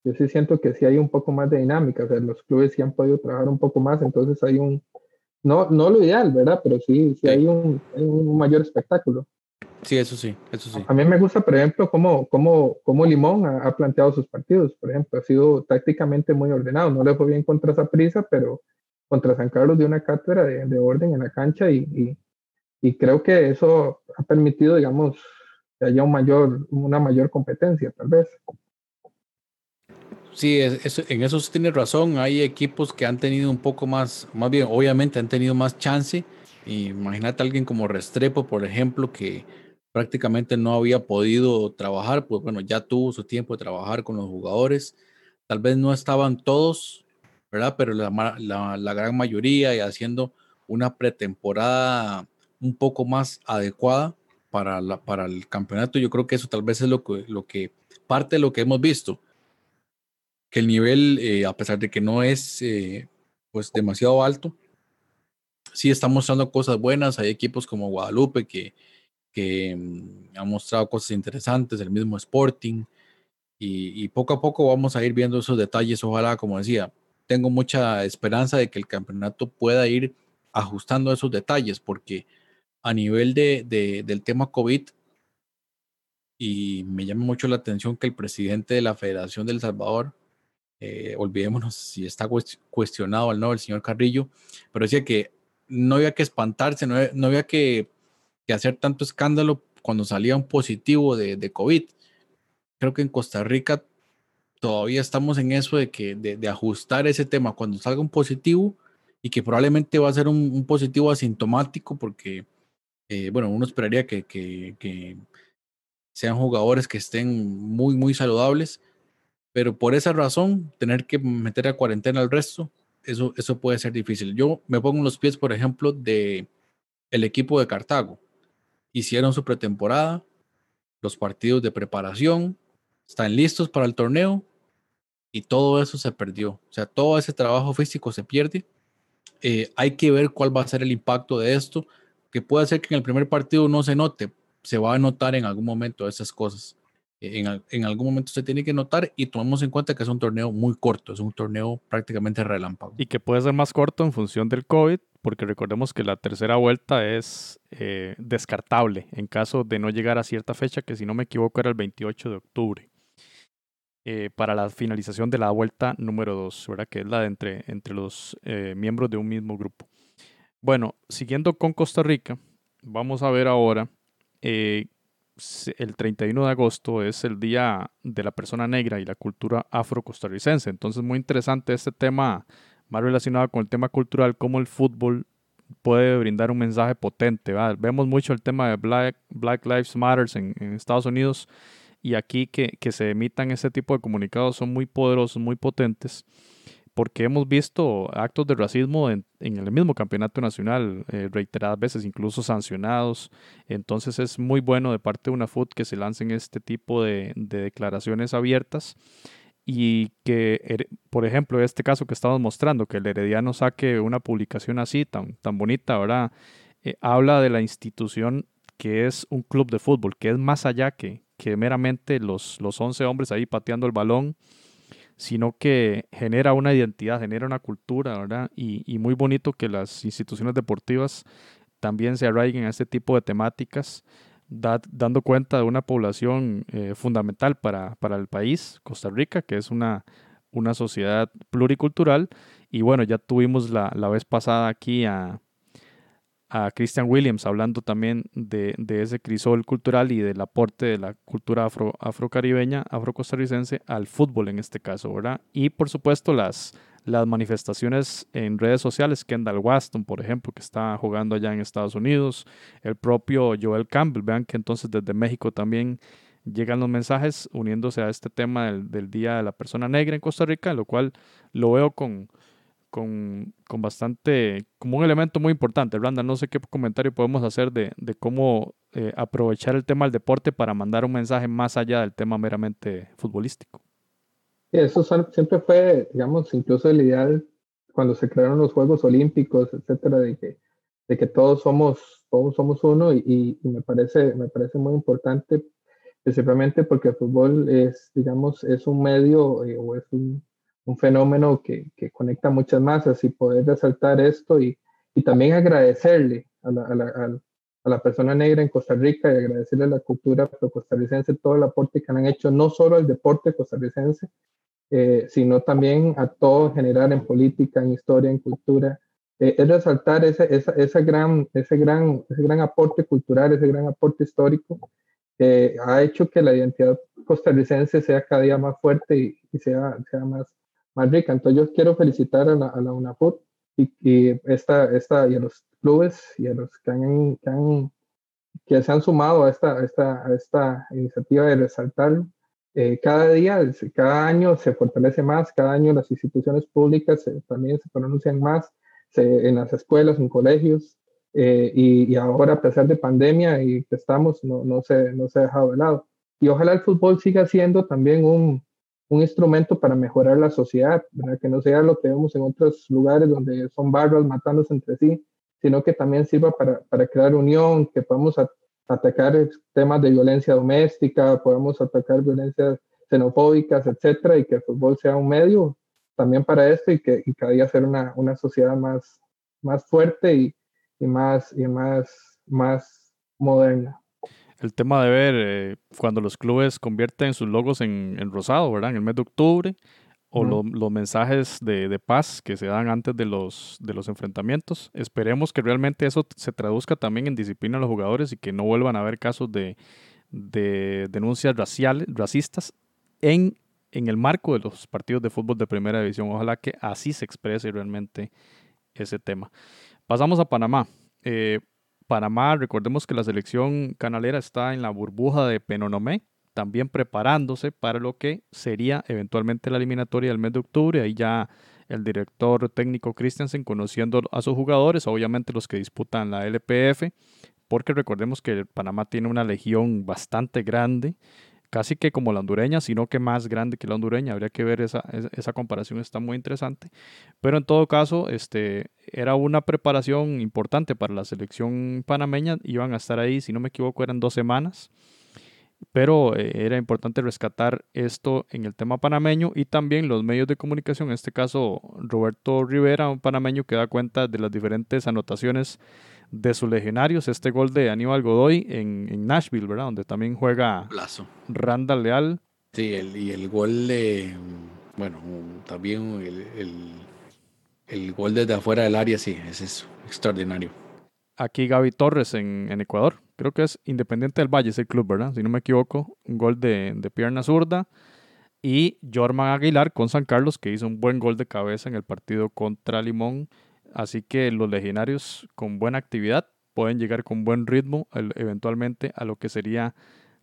Yo sí siento que sí hay un poco más de dinámica, o sea, los clubes sí han podido trabajar un poco más, entonces hay un, no, no lo ideal, ¿verdad? Pero sí, sí hay un, hay un mayor espectáculo. Sí, eso sí, eso sí. A mí me gusta, por ejemplo, cómo, cómo, cómo Limón ha, planteado sus partidos. Por ejemplo, ha sido tácticamente muy ordenado. No le fue bien contra esa prisa, pero contra San Carlos dio una cátedra de, de orden en la cancha y, y, y, creo que eso ha permitido, digamos, que haya un mayor, una mayor competencia, tal vez. Sí, en eso tiene razón. Hay equipos que han tenido un poco más, más bien, obviamente han tenido más chance. Imagínate a alguien como Restrepo, por ejemplo, que prácticamente no había podido trabajar, pues bueno, ya tuvo su tiempo de trabajar con los jugadores. Tal vez no estaban todos, ¿verdad? Pero la, la, gran mayoría y haciendo una pretemporada un poco más adecuada para, la, para el campeonato. Yo creo que eso tal vez es lo que, lo que parte de lo que hemos visto. Que el nivel, eh, a pesar de que no es eh, pues demasiado alto, sí está mostrando cosas buenas. Hay equipos como Guadalupe que, que mm, ha mostrado cosas interesantes, el mismo Sporting, y, poco a poco vamos a ir viendo esos detalles. Ojalá, como decía, tengo mucha esperanza de que el campeonato pueda ir ajustando esos detalles, porque a nivel de, del tema COVID, y me llama mucho la atención que el presidente de la Federación del Salvador, eh, olvidémonos si está cuestionado o no el señor Carrillo, pero decía que no había que espantarse, no no había que hacer tanto escándalo cuando salía un positivo de, de, COVID. Creo que en Costa Rica todavía estamos en eso de, que, de, ajustar ese tema cuando salga un positivo y que probablemente va a ser un, positivo asintomático porque, eh, bueno, uno esperaría que, que, sean jugadores que estén muy, muy saludables, pero por esa razón, tener que meter a cuarentena al resto, eso, eso puede ser difícil. Yo me pongo en los pies, por ejemplo, de el equipo de Cartago hicieron su pretemporada, los partidos de preparación, están listos para el torneo y todo eso se perdió. O sea, todo ese trabajo físico se pierde. Eh, hay que ver cuál va a ser el impacto de esto, que puede ser que en el primer partido no se note, se va a notar en algún momento esas cosas. En, en, algún momento se tiene que notar y tomemos en cuenta que es un torneo muy corto, es un torneo prácticamente relámpago. Y que puede ser más corto en función del COVID, porque recordemos que la tercera vuelta es eh, descartable en caso de no llegar a cierta fecha, que si no me equivoco era el 28 de octubre. Eh, para la finalización de la vuelta número 2, ¿verdad? que es la de entre, entre los eh, miembros de un mismo grupo. Bueno, siguiendo con Costa Rica, vamos a ver ahora, eh, el 31 de agosto es el Día de la Persona Negra y la cultura afro-costarricense. Entonces, muy interesante este tema, más relacionado con el tema cultural, cómo el fútbol puede brindar un mensaje potente. Vemos mucho el tema de Black, Lives Matter en, Estados Unidos y aquí que, se emitan ese tipo de comunicados son muy poderosos, muy potentes, porque hemos visto actos de racismo en, el mismo campeonato nacional eh, reiteradas veces, incluso sancionados. Entonces es muy bueno de parte de una FUT que se lancen este tipo de, declaraciones abiertas y que, por ejemplo, este caso que estamos mostrando, que el Herediano saque una publicación así, tan, tan bonita, ahora eh, habla de la institución que es un club de fútbol, que es más allá que, que meramente los, los 11 hombres ahí pateando el balón, sino que genera una identidad, genera una cultura, ¿verdad? Y, muy bonito que las instituciones deportivas también se arraiguen a este tipo de temáticas, dando cuenta de una población eh, fundamental para, para, el país, Costa Rica, que es una, una sociedad pluricultural. Y bueno, ya tuvimos la, la vez pasada aquí a, a Christian Williams hablando también de, ese crisol cultural y del aporte de la cultura afro, afrocaribeña, afrocostarricense al fútbol en este caso, ¿verdad? Y por supuesto las, las manifestaciones en redes sociales, Kendall Waston, por ejemplo, que está jugando allá en Estados Unidos, el propio Joel Campbell, vean que entonces desde México también llegan los mensajes uniéndose a este tema del, del Día de la Persona Negra en Costa Rica, lo cual lo veo con con, con, bastante, como un elemento muy importante. Randa, no sé qué comentario podemos hacer de, de cómo eh, aprovechar el tema del deporte para mandar un mensaje más allá del tema meramente futbolístico. eso siempre fue, digamos, incluso el ideal cuando se crearon los Juegos Olímpicos, etcétera, de que, de que todos somos, todos somos uno y, y me, parece, me parece muy importante, principalmente porque el fútbol es, digamos, es un medio eh, o es un, un fenómeno que, que, conecta muchas masas y poder resaltar esto y, y también agradecerle a la, a, la, a la, persona negra en Costa Rica y agradecerle a la cultura costarricense todo el aporte que han hecho, no solo al deporte costarricense, eh, sino también a todo en general en política, en historia, en cultura. Eh, es resaltar ese, esa, esa gran, ese, gran, ese gran aporte cultural, ese gran aporte histórico que ha hecho que la identidad costarricense sea cada día más fuerte y, y sea, sea más, más rica. Entonces yo quiero felicitar a la, a la y, y, esta, esta, y a los clubes y a los que, han, que, han, que se han sumado a esta, esta, a esta iniciativa de resaltar. Eh, cada día, cada año se fortalece más, cada año las instituciones públicas también se pronuncian más se, en las escuelas, en colegios, eh, y, y, ahora a pesar de pandemia y que estamos, no, no, se, no se ha dejado de lado. Y ojalá el fútbol siga siendo también un, un instrumento para mejorar la sociedad, que no sea lo que vemos en otros lugares donde son barras matándose entre sí, sino que también sirva para, para crear unión, que podamos atacar temas de violencia doméstica, podamos atacar violencias xenofóbicas, etcétera, y que el fútbol sea un medio también para esto y que y cada día ser una, una sociedad más, más fuerte y, y, más, y más, más moderna el tema de ver eh, cuando los clubes convierten sus logos en, rosado, ¿verdad? En el mes de octubre, o los mensajes de, paz que se dan antes de los, de los enfrentamientos. Esperemos que realmente eso se traduzca también en disciplina a los jugadores y que no vuelvan a haber casos de, denuncias raciales, racistas en, en el marco de los partidos de fútbol de primera división. Ojalá que así se exprese realmente ese tema. Pasamos a Panamá. Eh, Panamá, recordemos que la selección canalera está en la burbuja de Penonomé, también preparándose para lo que sería eventualmente la eliminatoria del mes de octubre. Ahí ya el director técnico Christensen conociendo a sus jugadores, obviamente los que disputan la LPF, porque recordemos que Panamá tiene una legión bastante grande, casi que como la hondureña, sino que más grande que la hondureña. Habría que ver esa, esa comparación, está muy interesante. Pero en todo caso, este, era una preparación importante para la selección panameña. Iban a estar ahí, si no me equivoco, eran dos semanas pero eh, era importante rescatar esto en el tema panameño y también los medios de comunicación, en este caso Roberto Rivera, un panameño que da cuenta de las diferentes anotaciones de sus legionarios, este gol de Aníbal Godoy en, Nashville, ¿verdad? Donde también juega Randall Leal. Sí, y el gol de, bueno, también el, el gol desde afuera del área, sí, es eso, extraordinario aquí Gaby Torres en, Ecuador. Creo que es Independiente del Valle, ese club, ¿verdad? Si no me equivoco. Un gol de, pierna zurda. Y Jorman Aguilar con San Carlos, que hizo un buen gol de cabeza en el partido contra Limón. Así que los legionarios con buena actividad pueden llegar con buen ritmo eventualmente a lo que sería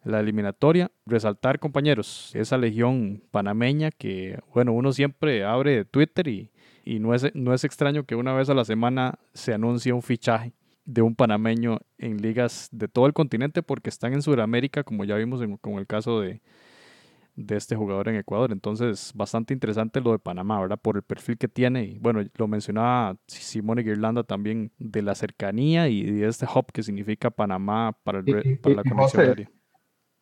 la eliminatoria. Resaltar, compañeros, esa legión panameña que, bueno, uno siempre abre Twitter y, y no, es, no es extraño que una vez a la semana se anuncie un fichaje de un panameño en ligas de todo el continente porque están en Sudamérica, como ya vimos en, con el caso de, de este jugador en Ecuador. Entonces, bastante interesante lo de Panamá, ¿verdad? Por el perfil que tiene. Y bueno, lo mencionaba Simone Guirlanda también de la cercanía y de este hub que significa Panamá para, el, para la conexión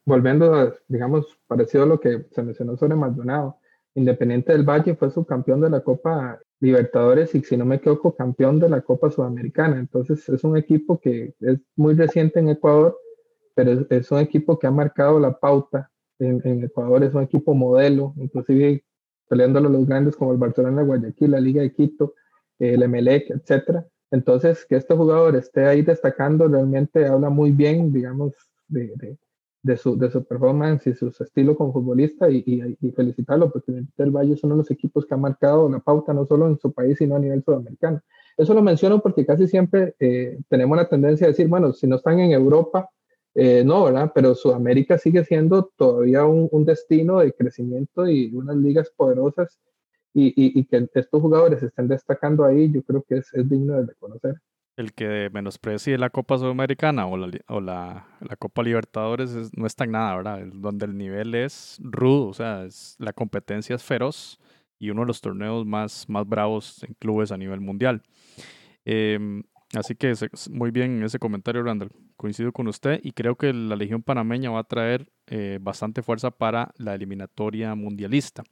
Volviendo, digamos, parecido a lo que se mencionó sobre Maldonado, Independiente del Valle fue subcampeón de la Copa Libertadores y si no me equivoco campeón de la Copa Sudamericana. Entonces es un equipo que es muy reciente en Ecuador, pero es, un equipo que ha marcado la pauta en, Ecuador, es un equipo modelo, inclusive peleándolo los grandes como el Barcelona Guayaquil, la Liga de Quito, el Emelec, etcétera. Entonces, que este jugador esté ahí destacando realmente habla muy bien, digamos, de, de su, de su performance y su estilo como futbolista y, y, felicitarlo porque el Valle es uno de los equipos que ha marcado la pauta no solo en su país sino a nivel sudamericano. Eso lo menciono porque casi siempre eh, tenemos la tendencia a decir, bueno, si no están en Europa, eh, no, ¿verdad? Pero Sudamérica sigue siendo todavía un, destino de crecimiento y unas ligas poderosas y, que estos jugadores estén destacando ahí, yo creo que es, digno de reconocer el que menosprecie la Copa Sudamericana o la, Copa Libertadores no está en nada, ¿verdad? Donde el nivel es rudo, o sea, es, la competencia es feroz y uno de los torneos más, más bravos en clubes a nivel mundial. Em, así que muy bien ese comentario, Randall. Coincido con usted y creo que la Legión Panameña va a traer eh, bastante fuerza para la eliminatoria mundialista.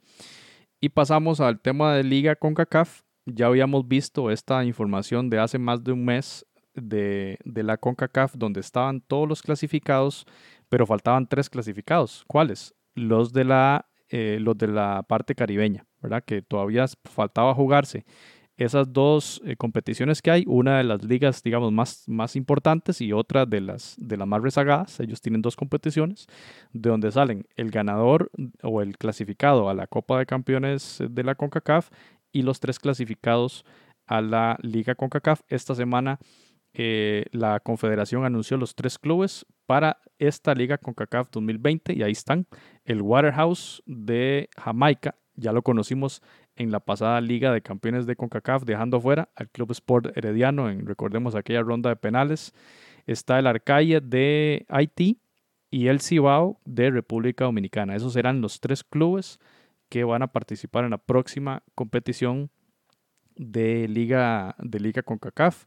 Y pasamos al tema de Liga con CACAF ya habíamos visto esta información de hace más de un mes de, la CONCACAF donde estaban todos los clasificados, pero faltaban tres clasificados. ¿Cuáles? Los de la, eh, los de la parte caribeña, ¿verdad? Que todavía faltaba jugarse esas dos eh, competiciones que hay, una de las ligas, digamos, más, más importantes y otra de las, de las más rezagadas. Ellos tienen dos competiciones, de donde salen el ganador o el clasificado a la Copa de Campeones de la CONCACAF y los tres clasificados a la Liga CONCACAF. Esta semana eh, la Confederación anunció los tres clubes para esta Liga CONCACAF 2020 y ahí están. El Waterhouse de Jamaica, ya lo conocimos en la pasada Liga de Campeones de CONCACAF, dejando fuera al Club Sport Herediano recordemos, aquella ronda de penales. Está el Arcaye de Haití y el Cibao de República Dominicana. Esos serán los tres clubes que van a participar en la próxima competición de Liga, de Liga CONCACAF.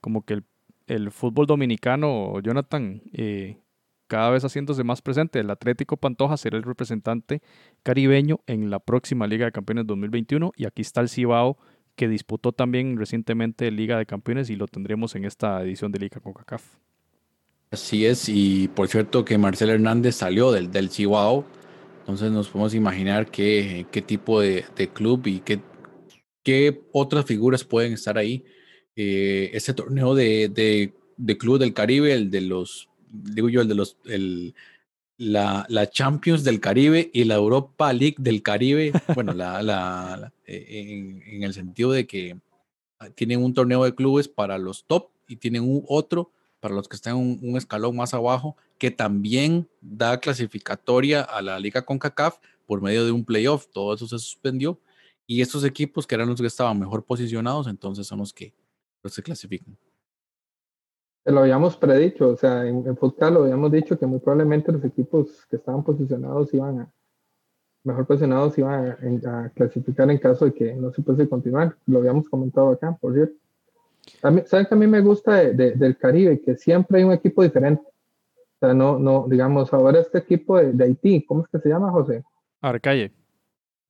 Como que el, fútbol dominicano, Jonathan, eh, cada vez haciéndose más presente. El Atlético Pantoja será el representante caribeño en la próxima Liga de Campeones 2021. Y aquí está el Cibao, que disputó también recientemente Liga de Campeones y lo tendremos en esta edición de Liga CONCACAF. Así es, y por cierto que Marcel Hernández salió del, del Cibao entonces nos podemos imaginar qué, qué tipo de, de, club y qué, qué otras figuras pueden estar ahí. Eh, ese torneo de, de, de, Club del Caribe, el de los, digo yo, el de los, el, la, la, Champions del Caribe y la Europa League del Caribe, bueno, la, la, eh, en, en, el sentido de que tienen un torneo de clubes para los top y tienen un otro para los que están un, un escalón más abajo, que también da clasificatoria a la Liga CONCACAF por medio de un playoff. Todo eso se suspendió. Y estos equipos, que eran los que estaban mejor posicionados, entonces son los que, los que clasifican. Lo habíamos predicho, o sea, en, en lo habíamos dicho que muy probablemente los equipos que estaban posicionados iban a, mejor posicionados iban a, clasificar en caso de que no se pudiese continuar. Lo habíamos comentado acá, por cierto. ¿Saben que a mí me gusta del Caribe? Que siempre hay un equipo diferente. O sea, no, no, digamos, ahora este equipo de, Haití, ¿cómo es que se llama, José? Arcalle.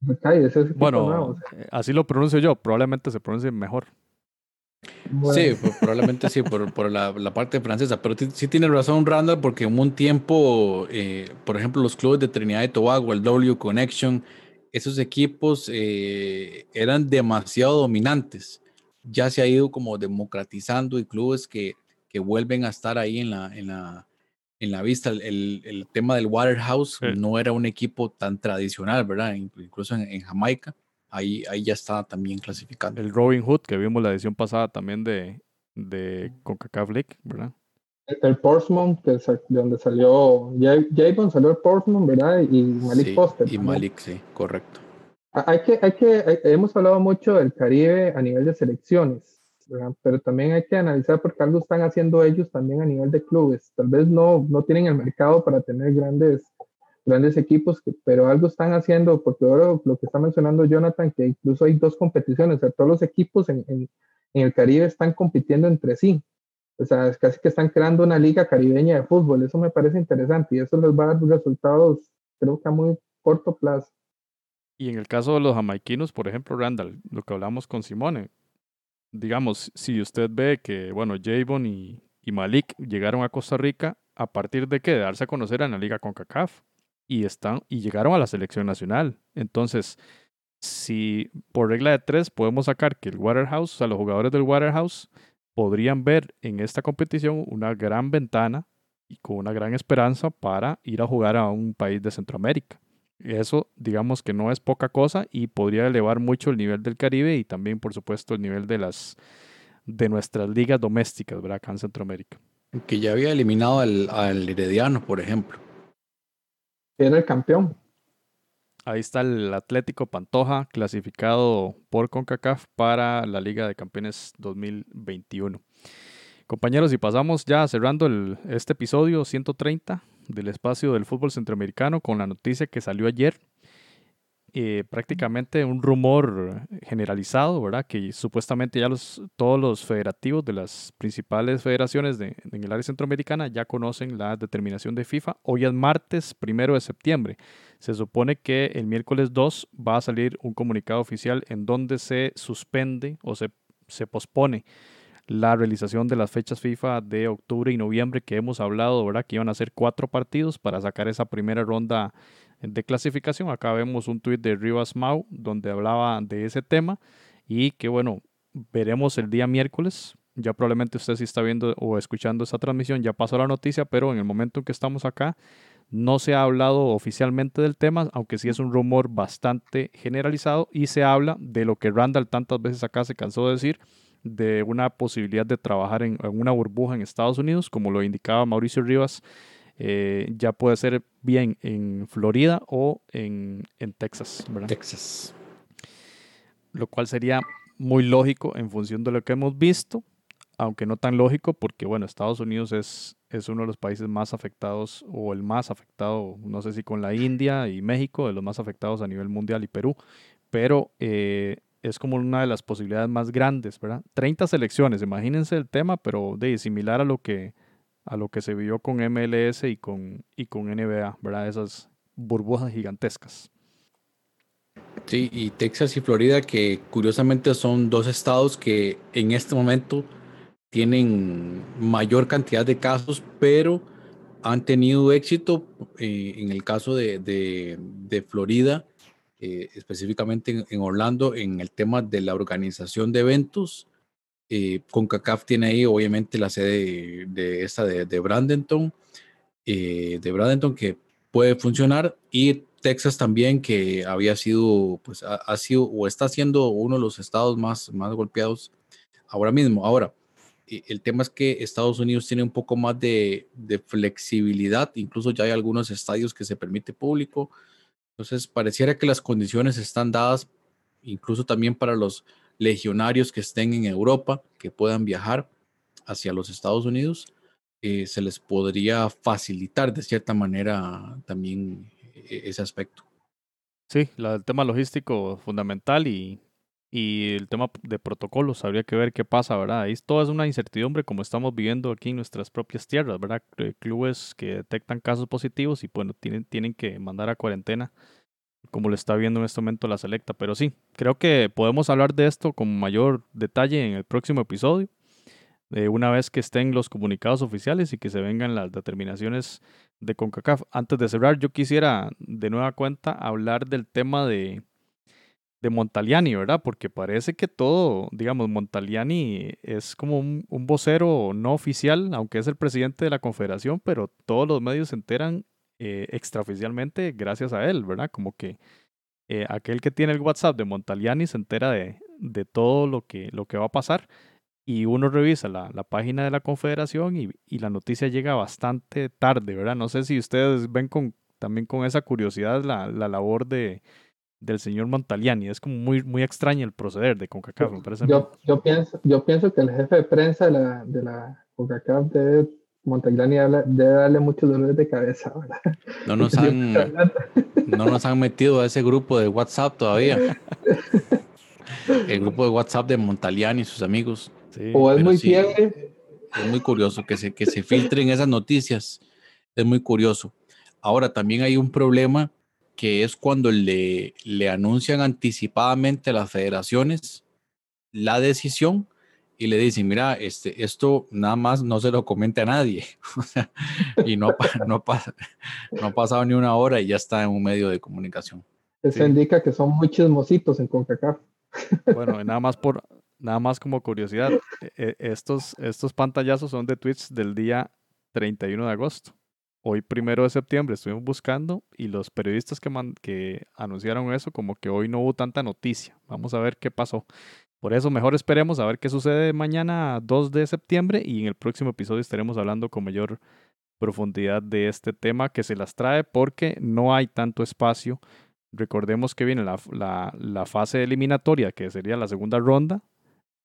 Arcalle, ese es Bueno, así lo pronuncio yo, probablemente se pronuncie mejor. Sí, probablemente sí, por, la, parte francesa, pero sí tiene razón Randall, porque en un tiempo, eh, por ejemplo, los clubes de Trinidad y Tobago, el W Connection, esos equipos eh, eran demasiado dominantes. Ya se ha ido como democratizando y clubes que, que vuelven a estar ahí en la, en la, en la vista. El, tema del Waterhouse no era un equipo tan tradicional, ¿verdad? Incluso en Jamaica ahí, ahí ya está también clasificando. El Robin Hood, que vimos la edición pasada también de, de CONCACAF League, ¿verdad? El Portsmouth, de donde salió Javon, salió el Portsmouth, ¿verdad? Y Malik sí, Poster. Y Malik, sí, correcto. Hay que, hay que, hemos hablado mucho del Caribe a nivel de selecciones, ¿verdad? pero también hay que analizar por qué algo están haciendo ellos también a nivel de clubes. Tal vez no, no tienen el mercado para tener grandes grandes equipos, que, pero algo están haciendo, porque ahora lo que está mencionando Jonathan, que incluso hay dos competiciones, o sea, todos los equipos en, el Caribe están compitiendo entre sí. O sea, es casi que están creando una liga caribeña de fútbol. Eso me parece interesante y eso les va a dar resultados, creo que a muy corto plazo. Y en el caso de los jamaiquinos, por ejemplo, Randall, lo que hablamos con Simone, digamos, si usted ve que, bueno, Javon y, Malik llegaron a Costa Rica, ¿a partir de qué? De darse a conocer en la liga CONCACAF y, están, y llegaron a la selección nacional. Entonces, si por regla de tres podemos sacar que el Waterhouse, o sea, los jugadores del Waterhouse podrían ver en esta competición una gran ventana y con una gran esperanza para ir a jugar a un país de Centroamérica. Eso, digamos que no es poca cosa y podría elevar mucho el nivel del Caribe y también, por supuesto, el nivel de las de nuestras ligas domésticas, ¿verdad? Acá en Centroamérica. Que ya había eliminado al, al Herediano, por ejemplo era el campeón. Ahí está el Atlético Pantoja clasificado por CONCACAF para la Liga de Campeones 2021. Compañeros, y pasamos ya cerrando el, este episodio 130 del espacio del fútbol centroamericano con la noticia que salió ayer eh, prácticamente un rumor generalizado, ¿verdad? Que supuestamente ya los, todos los federativos de las principales federaciones de, en el área centroamericana ya conocen la determinación de FIFA. Hoy es martes primero de septiembre. Se supone que el miércoles 2 va a salir un comunicado oficial en donde se suspende o se, se pospone la realización de las fechas FIFA de octubre y noviembre que hemos hablado, ¿verdad? Que iban a ser cuatro partidos para sacar esa primera ronda de clasificación. Acá vemos un tuit de Rivas Mau donde hablaba de ese tema y que bueno, veremos el día miércoles. Ya probablemente usted si está viendo o escuchando esa transmisión ya pasó la noticia, pero en el momento en que estamos acá no se ha hablado oficialmente del tema, aunque sí es un rumor bastante generalizado y se habla de lo que Randall tantas veces acá se cansó de decir, de una posibilidad de trabajar en una burbuja en Estados Unidos, como lo indicaba Mauricio Rivas eh, ya puede ser bien en Florida o en, en Texas, ¿verdad? Texas. Lo cual sería muy lógico en función de lo que hemos visto, aunque no tan lógico porque, bueno, Estados Unidos es, es uno de los países más afectados o el más afectado, no sé si con la India y México, de los más afectados a nivel mundial y Perú, pero eh, es como una de las posibilidades más grandes, ¿verdad? 30 selecciones, imagínense el tema, pero de similar a lo que a lo que se vio con MLS y con, y con NBA, ¿verdad? Esas burbujas gigantescas. Sí, y Texas y Florida, que curiosamente son dos estados que en este momento tienen mayor cantidad de casos, pero han tenido éxito eh, en el caso de, de, Florida, eh, específicamente en, Orlando, en el tema de la organización de eventos eh, CONCACAF tiene ahí obviamente la sede de, esta de, de Bradenton, eh, de Bradenton que puede funcionar y Texas también que había sido, pues ha, sido o está siendo uno de los estados más, más golpeados ahora mismo. Ahora, eh, el tema es que Estados Unidos tiene un poco más de, de, flexibilidad, incluso ya hay algunos estadios que se permite público. Entonces, pareciera que las condiciones están dadas incluso también para los legionarios que estén en Europa, que puedan viajar. hacia los Estados Unidos, eh, se les podría facilitar de cierta manera también e-, ese aspecto. Sí, la, el tema logístico fundamental y, y el tema de protocolos, habría que ver qué pasa, ¿verdad? Ahí todo es una incertidumbre como estamos viviendo aquí en nuestras propias tierras, ¿verdad? Eh, clubes que detectan casos positivos y bueno, tienen, tienen que mandar a cuarentena como lo está viendo en este momento la selecta. Pero sí, creo que podemos hablar de esto con mayor detalle en el próximo episodio una vez que estén los comunicados oficiales y que se vengan las determinaciones de CONCACAF. Antes de cerrar, yo quisiera de nueva cuenta hablar del tema de, de Montaliani, ¿verdad? Porque parece que todo, digamos, Montaliani es como un, vocero no oficial, aunque es el presidente de la confederación, pero todos los medios se enteran eh, extraoficialmente gracias a él, ¿verdad? Como que eh, aquel que tiene el WhatsApp de Montaliani se entera de, de todo lo que, lo que va a pasar y uno revisa la, la página de la Confederación y, y, la noticia llega bastante tarde, ¿verdad? No sé si ustedes ven con, también con esa curiosidad la, la labor de, del señor Montaliani. Es como muy, muy extraño el proceder de CONCACAF, me parece. Yo, yo, pienso, yo pienso que el jefe de prensa de la, de la CONCACAF debe, Montaliani debe darle muchos dolores de cabeza, ¿verdad? No nos, han, no nos han metido a ese grupo de WhatsApp todavía. El grupo de WhatsApp de Montaliani y sus amigos o es muy sí, Es muy curioso que se, que se filtren esas noticias. Es muy curioso. Ahora, también hay un problema que es cuando le, le anuncian anticipadamente a las federaciones la decisión y le dicen, mira, este, esto nada más no se lo comente a nadie. y no, no, pasa, no ha pasado ni una hora y ya está en un medio de comunicación. Eso indica que son muy chismositos en CONCACAF. Bueno, nada más por nada más como curiosidad, e, e, estos, estos pantallazos son de tweets del día 31 de agosto. Hoy, primero de septiembre, estuvimos buscando y los periodistas que, que anunciaron eso, como que hoy no hubo tanta noticia. Vamos a ver qué pasó. Por eso, mejor esperemos a ver qué sucede mañana 2 de septiembre y en el próximo episodio estaremos hablando con mayor profundidad de este tema que se las trae porque no hay tanto espacio. Recordemos que viene la, fase eliminatoria, que sería la segunda ronda,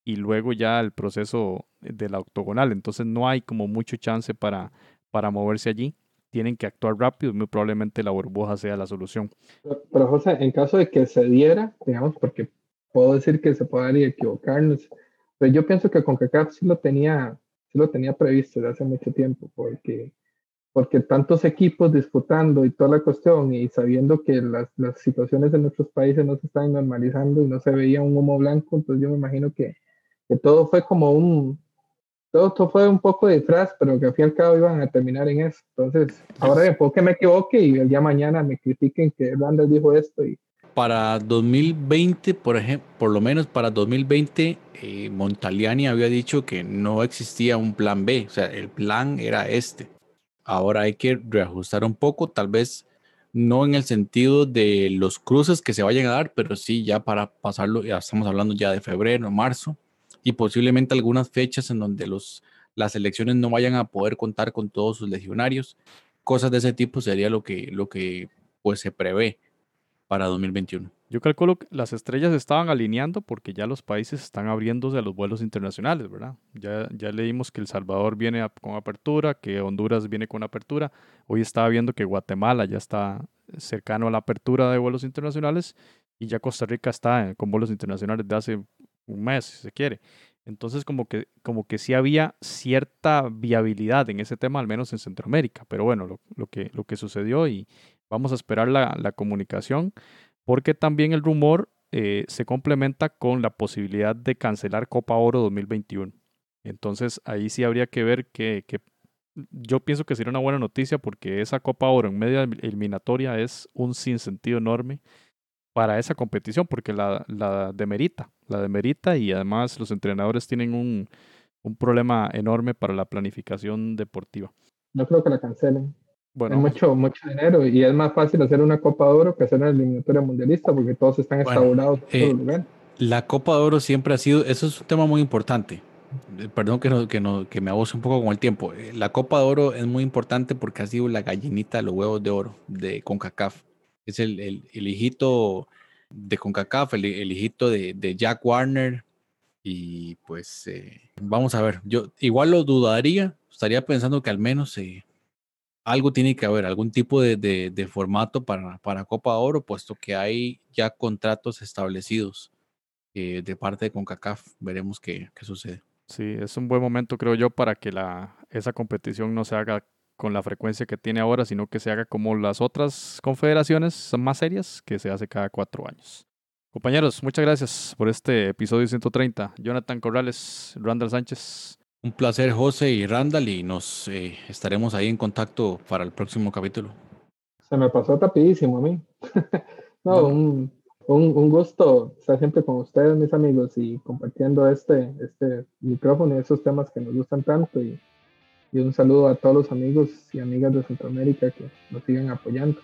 y luego ya el proceso de la octogonal. Entonces no hay como mucho chance para, para moverse allí. Tienen que actuar rápido y muy probablemente la burbuja sea la solución. Pero, José, en caso de que se diera, digamos, porque puedo decir que se puede equivocarnos, pero yo pienso que CONCACAF sí lo tenía, sí lo tenía previsto desde hace mucho tiempo, porque porque tantos equipos disputando y toda la cuestión y sabiendo que las, las situaciones en nuestros países no se están normalizando y no se veía un humo blanco, entonces yo me imagino que que todo fue como un, todo esto fue un poco de disfraz, pero que al fin y al cabo iban a terminar en eso. Entonces, ahora después que me equivoque y el día mañana me critiquen que Randall dijo esto. Y... Para 2020, por ejemplo, por lo menos para 2020, eh, Montaliani había dicho que no existía un plan B, o sea, el plan era este. Ahora hay que reajustar un poco, tal vez no en el sentido de los cruces que se vayan a dar, pero sí ya para pasarlo, ya estamos hablando ya de febrero, marzo, y posiblemente algunas fechas en donde los, las elecciones no vayan a poder contar con todos sus legionarios. Cosas de ese tipo sería lo que, lo que pues, se prevé para 2021. Yo calculo que las estrellas estaban alineando porque ya los países están abriéndose a los vuelos internacionales, ¿verdad? Ya, ya leímos que El Salvador viene con apertura, que Honduras viene con apertura. Hoy estaba viendo que Guatemala ya está cercano a la apertura de vuelos internacionales y ya Costa Rica está con vuelos internacionales de hace un mes, si se quiere. Entonces, como que, como que sí había cierta viabilidad en ese tema, al menos en Centroamérica. Pero bueno, lo, lo que, lo que sucedió y vamos a esperar la, la comunicación, porque también el rumor eh, se complementa con la posibilidad de cancelar Copa Oro 2021. Entonces, ahí sí habría que ver que, que yo pienso que sería una buena noticia porque esa Copa Oro en media eliminatoria es un sinsentido enorme para esa competición porque la, la demerita, la demerita y además los entrenadores tienen un, un, problema enorme para la planificación deportiva. No creo que la cancelen. Bueno, es mucho, mucho dinero y es más fácil hacer una Copa de Oro que hacer una eliminatoria mundialista porque todos están bueno, en eh, La Copa de Oro siempre ha sido, eso es un tema muy importante. Eh, perdón que, no, que, no, que me abuse un poco con el tiempo. Eh, la Copa de Oro es muy importante porque ha sido la gallinita de los huevos de oro de CONCACAF es el, hijito de CONCACAF, el, hijito de, Jack Warner Y pues eh, vamos a ver, yo igual lo dudaría, estaría pensando que al menos eh, algo tiene que haber, algún tipo de, de, formato para, para, Copa Oro, puesto que hay ya contratos establecidos eh, de parte de CONCACAF. Veremos qué, qué, sucede. Sí, es un buen momento, creo yo, para que la, esa competición no se haga con la frecuencia que tiene ahora, sino que se haga como las otras confederaciones más serias, que se hace cada cuatro años. Compañeros, muchas gracias por este episodio 130. Jonathan Corrales, Randall Sánchez. Un placer, José y Randall, y nos eh, estaremos ahí en contacto para el próximo capítulo. Se me pasó rapidísimo a mí. no, Un, un, gusto estar siempre con ustedes, mis amigos, y compartiendo este, este micrófono y esos temas que nos gustan tanto. Y, y un saludo a todos los amigos y amigas de Centroamérica que nos siguen apoyando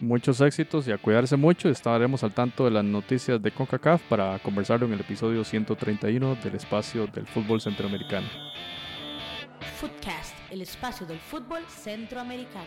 muchos éxitos y a cuidarse mucho. Estaremos al tanto de las noticias de CONCACAF para conversarlo en el episodio 131 del espacio del fútbol centroamericano. Footcast, el espacio del fútbol centroamericano.